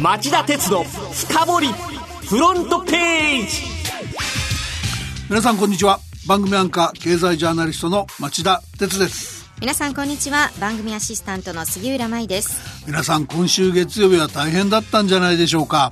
町田鉄の深掘りフロントページ。皆さんこんにちは。番組アンカー経済ジャーナリストの町田鉄です。皆さんこんにちは。番組アシスタントの杉浦舞です。皆さん今週月曜日は大変だったんじゃないでしょうか。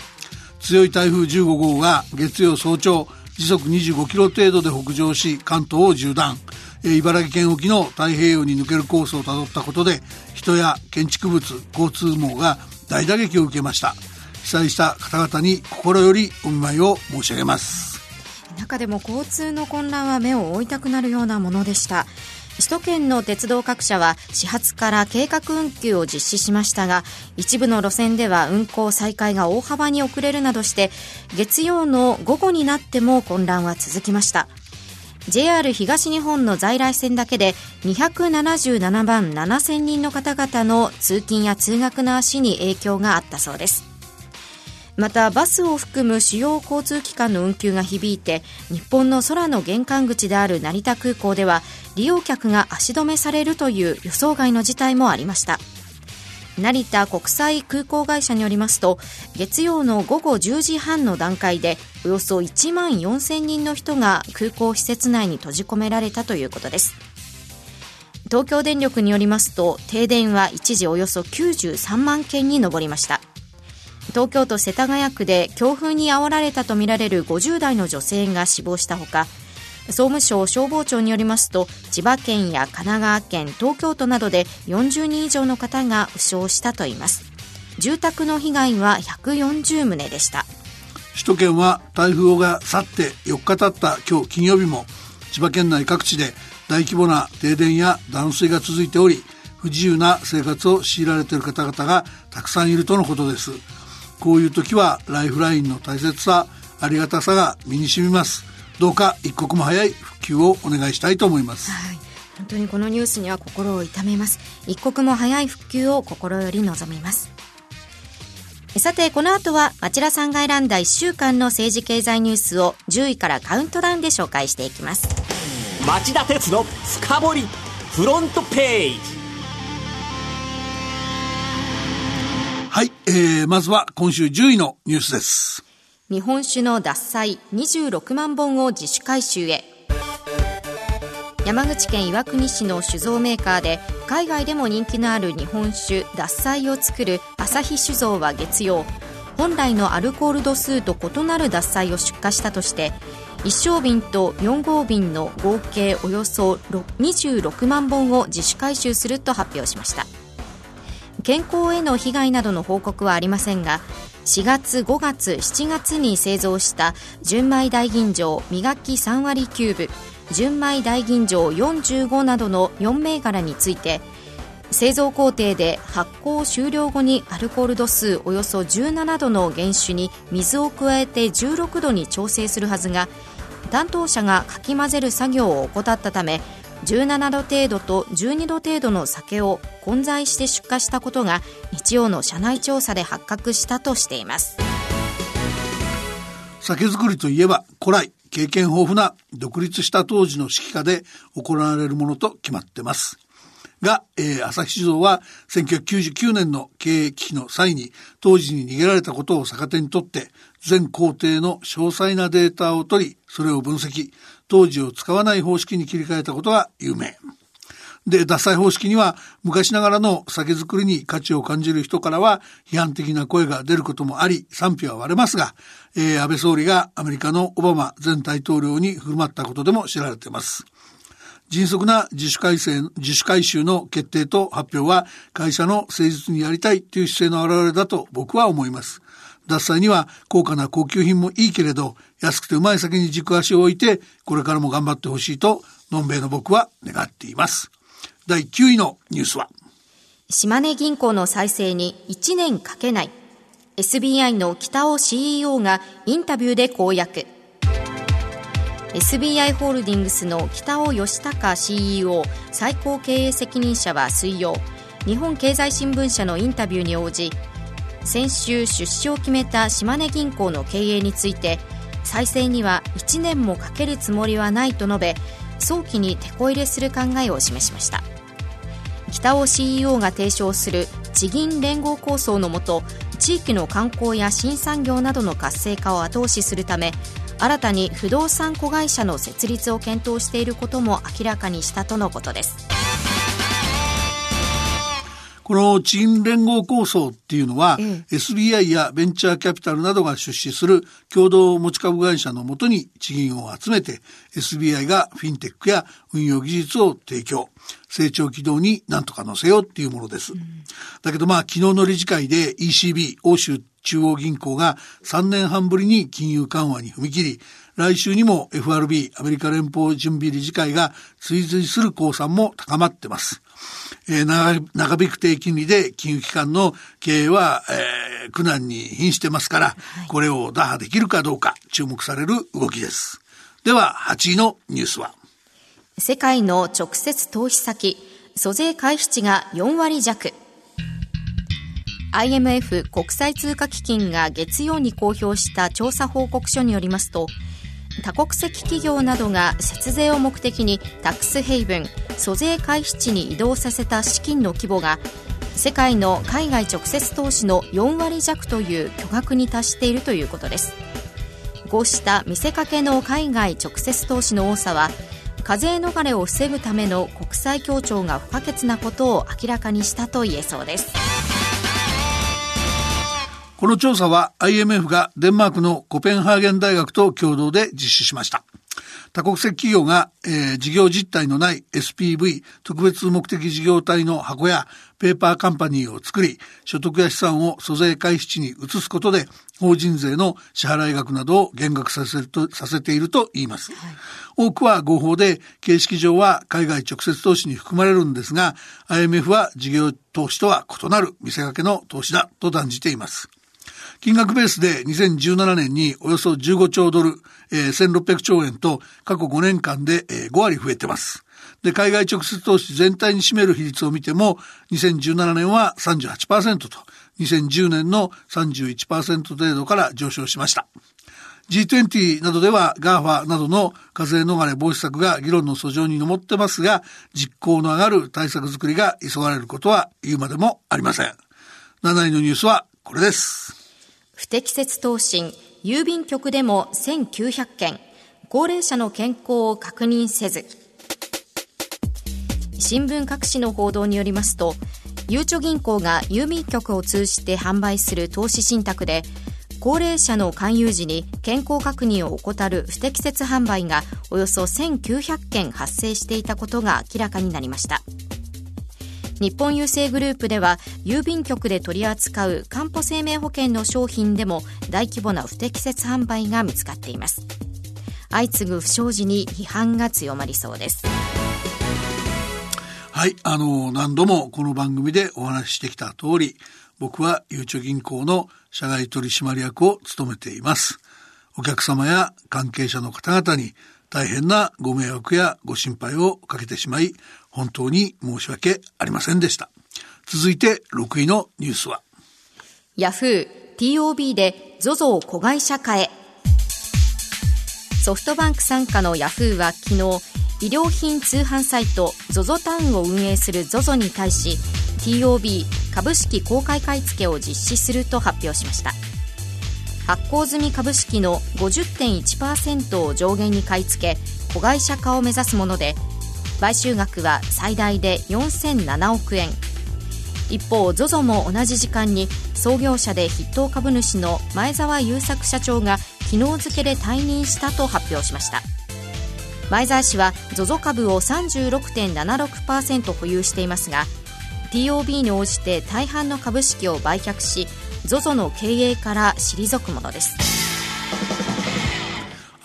強い台風15号が月曜早朝時速25キロ程度で北上し関東を縦断。茨城県沖の太平洋に抜けるコースをたどったことで人や建築物交通網が大打撃を受けました。被災した方々に心よりお見舞いを申し上げます。中でも交通の混乱は目を覆いたくなるようなものでした。首都圏の鉄道各社は始発から計画運休を実施しましたが一部の路線では運行再開が大幅に遅れるなどして月曜の午後になっても混乱は続きました。JR 東日本の在来線だけで277万7000人の方々の通勤や通学の足に影響があったそうです。またバスを含む主要交通機関の運休が響いて日本の空の玄関口である成田空港では利用客が足止めされるという予想外の事態もありました。成田国際空港会社によりますと月曜の午後10時半の段階でおよそ1万4000人の人が空港施設内に閉じ込められたということです。東京電力によりますと停電は一時およそ93万件に上りました。東京都世田谷区で強風にあおられたとみられる50代の女性が死亡したほか総務省消防庁によりますと千葉県や神奈川県東京都などで40人以上の方が負傷したといいます。住宅の被害は140棟でした。首都圏は台風が去って4日経った今日金曜日も千葉県内各地で大規模な停電や断水が続いており不自由な生活を強いられている方々がたくさんいるとのことです。こういう時はライフラインの大切さありがたさが身に染みます。どうか一刻も早い復旧をお願いしたいと思います、はい、本当にこのニュースには心を痛めます一刻も早い復旧を心より望みますさて、この後は町田さんが選んだ1週間の政治経済ニュースを10位からカウントダウンで紹介していきます。町田鉄の深掘りフロントページ。はい、えー、まずは今週10位のニュースです。日本酒の獺祭26万本を自主回収へ。山口県岩国市の酒造メーカーで海外でも人気のある日本酒獺祭を作る朝日酒造は月曜本来のアルコール度数と異なる獺祭を出荷したとして1升瓶と4号瓶の合計およそ26万本を自主回収すると発表しました。健康への被害などの報告はありませんが4月5月7月に製造した純米大吟醸磨き3割キューブ純米大吟醸45などの4銘柄について製造工程で発酵終了後にアルコール度数およそ17度の原酒に水を加えて16度に調整するはずが担当者がかき混ぜる作業を怠ったため17度程度と12度程度の酒を混在して出荷したことが日曜の社内調査で発覚したとしています。酒造りといえば古来経験豊富な独立した当時の指揮下で行われるものと決まってます。が、えー、朝日酒造は1999年の経営危機の際に当時に逃げられたことを逆手にとって全工程の詳細なデータを取りそれを分析。当時を使わない方式に切り替えたことが有名。で、脱菜方式には昔ながらの酒造りに価値を感じる人からは批判的な声が出ることもあり賛否は割れますが、えー、安倍総理がアメリカのオバマ前大統領に振る舞ったことでも知られています。迅速な自主改正、自主回収の決定と発表は会社の誠実にやりたいという姿勢の表れだと僕は思います。脱菜には高価な高級品もいいけれど、安くてうまい酒に軸足を置いて、これからも頑張ってほしいと、のんべいの僕は願っています。第9位のニュースは、島根銀行の再生に1年かけない。SBI の北尾 CEO がインタビューで公約。SBI ホールディングスの北尾義孝 CEO 最高経営責任者は水曜日本経済新聞社のインタビューに応じ先週出資を決めた島根銀行の経営について再生には1年もかけるつもりはないと述べ早期に手こ入れする考えを示しました。北尾 CEO が提唱する地銀連合構想のもと地域の観光や新産業などの活性化を後押しするため新たに不動産子会社の設立を検討していることも明らかにしたとのことです。この地銀連合構想っていうのは、ええ、SBI やベンチャーキャピタルなどが出資する共同持ち株会社のもとに地銀を集めて SBI がフィンテックや運用技術を提供。成長軌道に何とか乗せようっていうものです。うん、だけどまあ昨日の理事会で ECB 欧州中央銀行が3年半ぶりに金融緩和に踏み切り来週にも FRB アメリカ連邦準備理事会が追随する公算も高まってます。えー、長引く低金利で金融機関の経営は、えー、苦難に瀕してますから、はい、これを打破できるかどうか注目される動きです。では、8位のニュースは世界の直接投資先、租税回避値が4割弱。IMF 国際通貨基金が月曜に公表した調査報告書によりますと、多国籍企業などが節税を目的にタックスヘイブン租税回避地に移動させた資金の規模が世界の海外直接投資の4割弱という巨額に達しているということです。こうした見せかけの海外直接投資の多さは課税逃れを防ぐための国際協調が不可欠なことを明らかにしたと言えそうです。この調査は IMF がデンマークのコペンハーゲン大学と共同で実施しました。多国籍企業が、えー、事業実態のない SPV 特別目的事業体の箱やペーパーカンパニーを作り、所得や資産を租税回避地に移すことで、法人税の支払い額などを減額させるとさせていると言います。はい、多くは合法で、形式上は海外直接投資に含まれるんですが、IMF は事業投資とは異なる見せかけの投資だと断じています。金額ベースで2017年におよそ15兆ドル、えー、1600兆円と過去5年間で、えー、5割増えてます。で、海外直接投資全体に占める比率を見ても、2017年は38%と、2010年の31%程度から上昇しました。G20 などでは GAFA などの課税逃れ防止策が議論の訴状に上ってますが、実行の上がる対策作りが急がれることは言うまでもありません。7位のニュースはこれです。不適切投信、郵便局でも1900件、高齢者の健康を確認せず。新聞各紙の報道によりますと、ゆうちょ銀行が郵便局を通じて販売する投資信託で、高齢者の勧誘時に健康確認を怠る不適切販売がおよそ1900件発生していたことが明らかになりました。日本郵政グループでは郵便局で取り扱うかんぽ生命保険の商品でも大規模な不適切販売が見つかっています。相次ぐ不祥事に批判が強まりそうです。はいあの何度もこの番組でお話ししてきた通り僕はゆうちょ銀行の社外取締役を務めています。お客様や関係者の方々に大変なご迷惑やご心配をかけてしまい本当に申し訳ありませんでした。続いて6位のニュースは。ヤフー TOB で ZOZO 子会社化へ。ソフトバンク傘下のヤフーは昨日、医療品通販サイト ZOZO タウンを運営する ZOZO に対し TOB 株式公開買い付けを実施すると発表しました発行済み株式の50.1%を上限に買い付け子会社化を目指すもので買収額は最大で4007億円。一方 ZOZO も同じ時間に創業者で筆頭株主の前澤友作社長が昨日付で退任したと発表しました。前澤氏は ZOZO 株を36.76%保有していますが TOB に応じて大半の株式を売却し ZOZO の経営から退くものです。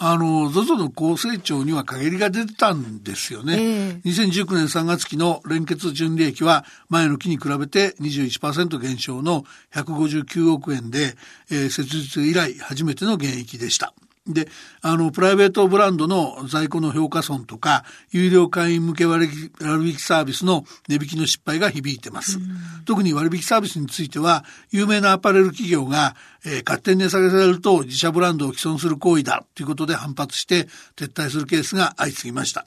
あの、ZOZO の高成長には陰りが出てたんですよね。えー、2019年3月期の連結純利益は前の期に比べて21%減少の159億円で、えー、設立以来初めての減益でした。で、あの、プライベートブランドの在庫の評価損とか、有料会員向け割引サービスの値引きの失敗が響いてます。特に割引サービスについては、有名なアパレル企業が、えー、勝手に値下げされると自社ブランドを既存する行為だということで反発して撤退するケースが相次ぎました。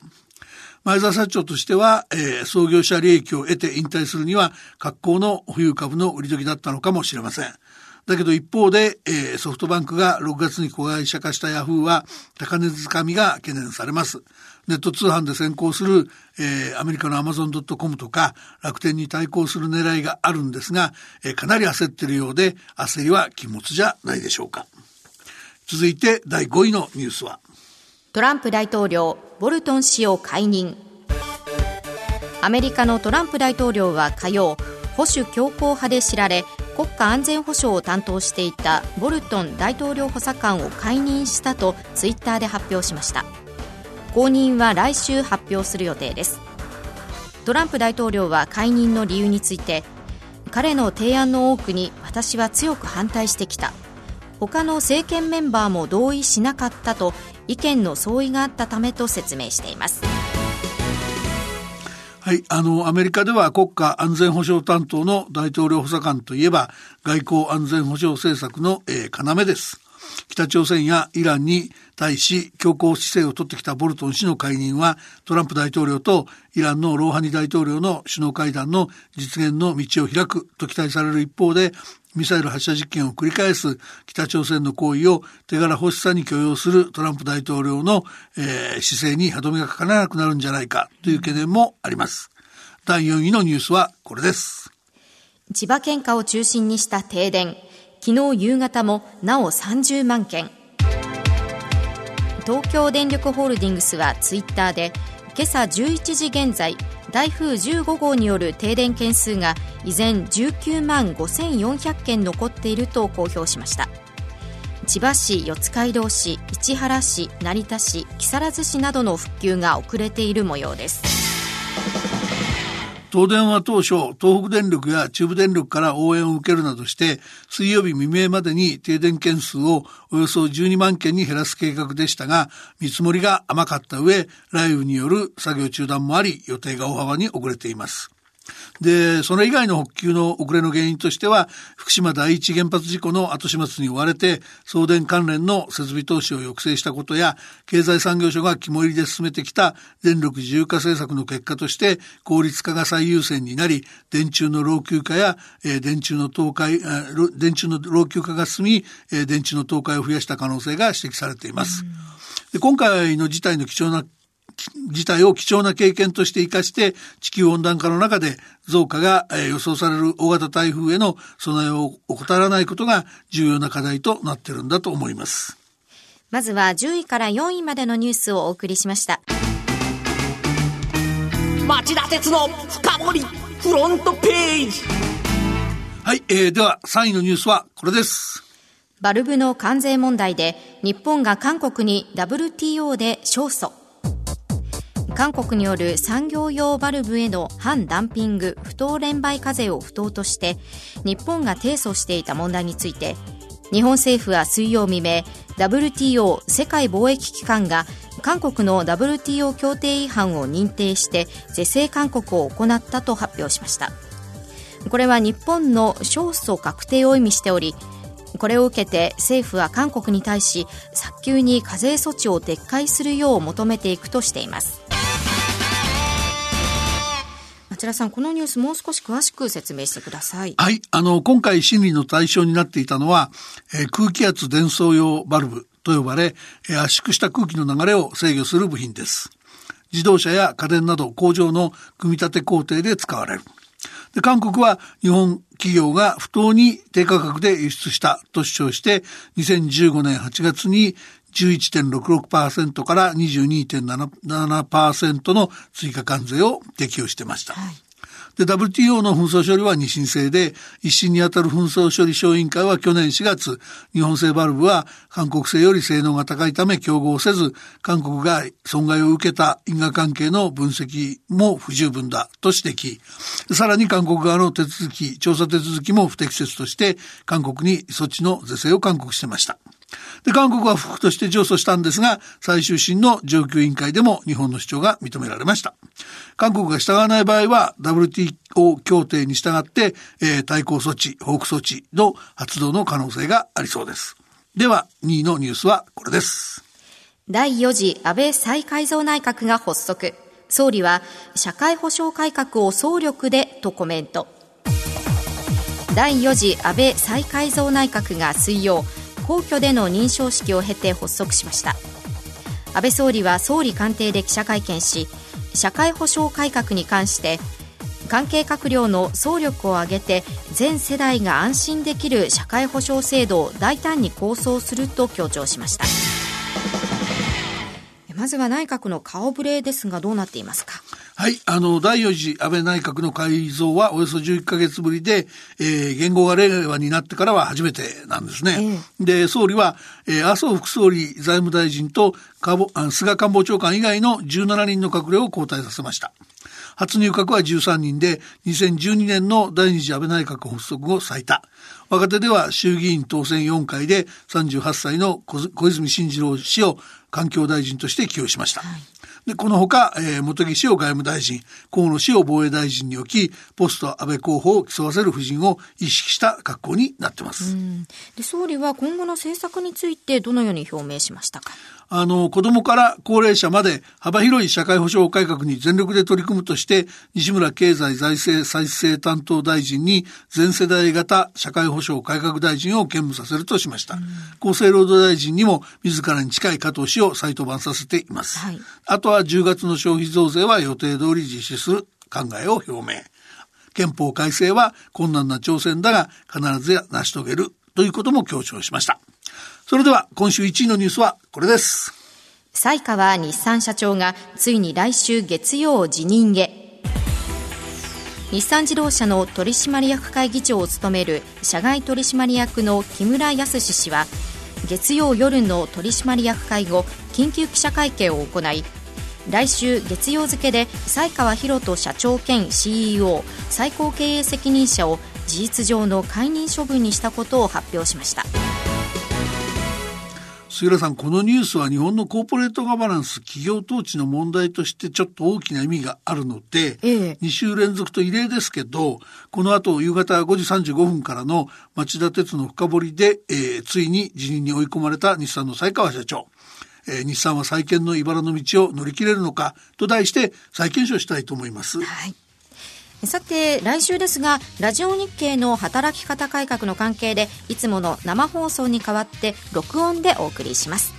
前澤社長としては、えー、創業者利益を得て引退するには格好の保有株の売り時だったのかもしれません。だけど一方で、えー、ソフトバンクが6月に子会社化したヤフーは高値掴みが懸念されます。ネット通販で先行する、えー、アメリカのアマゾンドットコムとか楽天に対抗する狙いがあるんですが、えー、かなり焦ってるようで焦りは禁物じゃないでしょうか。続いて第5位のニュースはトランプ大統領ボルトン氏を解任アメリカのトランプ大統領は火曜保守強硬派で知られ国家安全保障を担当していたボルトン大統領補佐官を解任したとツイッターで発表しました。後任は来週発表する予定です。トランプ大統領は解任の理由について彼の提案の多くに私は強く反対してきた。他の政権メンバーも同意しなかったと意見の相違があったためと説明しています。はい。あの、アメリカでは国家安全保障担当の大統領補佐官といえば、外交安全保障政策の、えー、要です。北朝鮮やイランに対し強硬姿勢を取ってきたボルトン氏の解任はトランプ大統領とイランのローハニ大統領の首脳会談の実現の道を開くと期待される一方でミサイル発射実験を繰り返す北朝鮮の行為を手柄欲しさに許容するトランプ大統領の、えー、姿勢に歯止めがかからなくなるんじゃないかという懸念もあります。第4位のニュースはこれです。千葉県下を中心にした停電。昨日夕方もなお30万件。東京電力ホールディングスはツイッターで今朝11時現在台風15号による停電件数が依然19万5400件残っていると公表しました。千葉市四街道市市原市成田市木更津市などの復旧が遅れている模様です。東電は当初、東北電力や中部電力から応援を受けるなどして、水曜日未明までに停電件数をおよそ12万件に減らす計画でしたが、見積もりが甘かった上、雷雨による作業中断もあり、予定が大幅に遅れています。で、それ以外の復旧の遅れの原因としては、福島第一原発事故の後始末に追われて、送電関連の設備投資を抑制したことや、経済産業省が肝入りで進めてきた電力自由化政策の結果として、効率化が最優先になり、電柱の老朽化や、えー、電柱の倒壊、電柱の老朽化が進み、えー、電柱の倒壊を増やした可能性が指摘されています。で今回の事態の貴重な事態を貴重な経験として生かして地球温暖化の中で増加が予想される大型台風への備えを怠らないことが重要な課題となっているんだと思います。まずは10位から4位までのニュースをお送りしました。町田鉄の深掘りフロントページはい、えー、では3位のニュースはこれです。バルブの関税問題で日本が韓国に WTO で勝訴。韓国による産業用バルブへの反ダンピング不当連売課税を不当として日本が提訴していた問題について日本政府は水曜未明 WTO 世界貿易機関が韓国の WTO 協定違反を認定して是正勧告を行ったと発表しました。これは日本の勝訴確定を意味しておりこれを受けて政府は韓国に対し早急に課税措置を撤回するよう求めていくとしています。町田さん、このニュースもう少し詳しく説明してください。はい。あの、今回審理の対象になっていたのは、えー、空気圧伝送用バルブと呼ばれ、えー、圧縮した空気の流れを制御する部品です。自動車や家電など工場の組み立て工程で使われる。で韓国は日本企業が不当に低価格で輸出したと主張して2015年8月に11.66%から22.77%の追加関税を適用してました。はいで、WTO の紛争処理は二審制で、一審にあたる紛争処理小委員会は去年4月、日本製バルブは韓国製より性能が高いため競合せず、韓国が損害を受けた因果関係の分析も不十分だと指摘。さらに韓国側の手続き、調査手続きも不適切として、韓国に措置の是正を勧告してました。で、韓国は不服として上訴したんですが、最終審の上級委員会でも日本の主張が認められました。韓国が従わない場合は、WTO 協定に従って、えー、対抗措置、報復措置の発動の可能性がありそうです。では、2位のニュースはこれです。第4次安倍再改造内閣が発足。総理は社会保障改革を総力でとコメント第4次安倍再改造内閣が水曜皇居での認証式を経て発足しました。安倍総理は総理官邸で記者会見し社会保障改革に関して関係閣僚の総力を挙げて全世代が安心できる社会保障制度を大胆に構想すると強調しました。まずは内閣の顔ぶれですがどうなっていますか？はい。あの、第4次安倍内閣の改造はおよそ11ヶ月ぶりで、えー、言語が令和になってからは初めてなんですね。えー、で、総理は、えー、麻生副総理財務大臣と菅官房長官以外の17人の閣僚を交代させました。初入閣は13人で、2012年の第二次安倍内閣発足後最多。若手では衆議院当選4回で38歳の小泉進次郎氏を環境大臣として起用しました。はいで、このほか、えー、茂木氏を外務大臣、河野氏を防衛大臣に置き、ポスト安倍候補を競わせる夫人を意識した格好になってます。で総理は今後の政策についてどのように表明しましたか？あの、子供から高齢者まで幅広い社会保障改革に全力で取り組むとして、西村経済財政再生担当大臣に全世代型社会保障改革大臣を兼務させるとしました。うん、厚生労働大臣にも自らに近い加藤氏を再登板させています。はい、あとは10月の消費増税は予定通り実施する考えを表明。憲法改正は困難な挑戦だが必ずや成し遂げるということも強調しました。それでは今週1位のニュースはこれです。西川日産社長がついに来週月曜辞任へ。日産自動車の取締役会議長を務める社外取締役の木村康氏は月曜夜の取締役会後緊急記者会見を行い来週月曜付で西川博人社長兼 CEO 最高経営責任者を事実上の解任処分にしたことを発表しました。杉浦さん、このニュースは日本のコーポレートガバナンス、企業統治の問題としてちょっと大きな意味があるので、ええ、2週連続と異例ですけど、この後夕方5時35分からの町田鉄の深掘りで、えー、ついに辞任に追い込まれた日産の西川社長。えー、日産は再建の茨の道を乗り切れるのかと題して再検証したいと思います。はいさて来週ですがラジオ日経の働き方改革の関係でいつもの生放送に代わって録音でお送りします。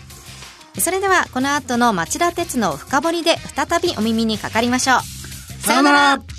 それではこの後の町田鉄の深掘りで再びお耳にかかりましょう。さよなら。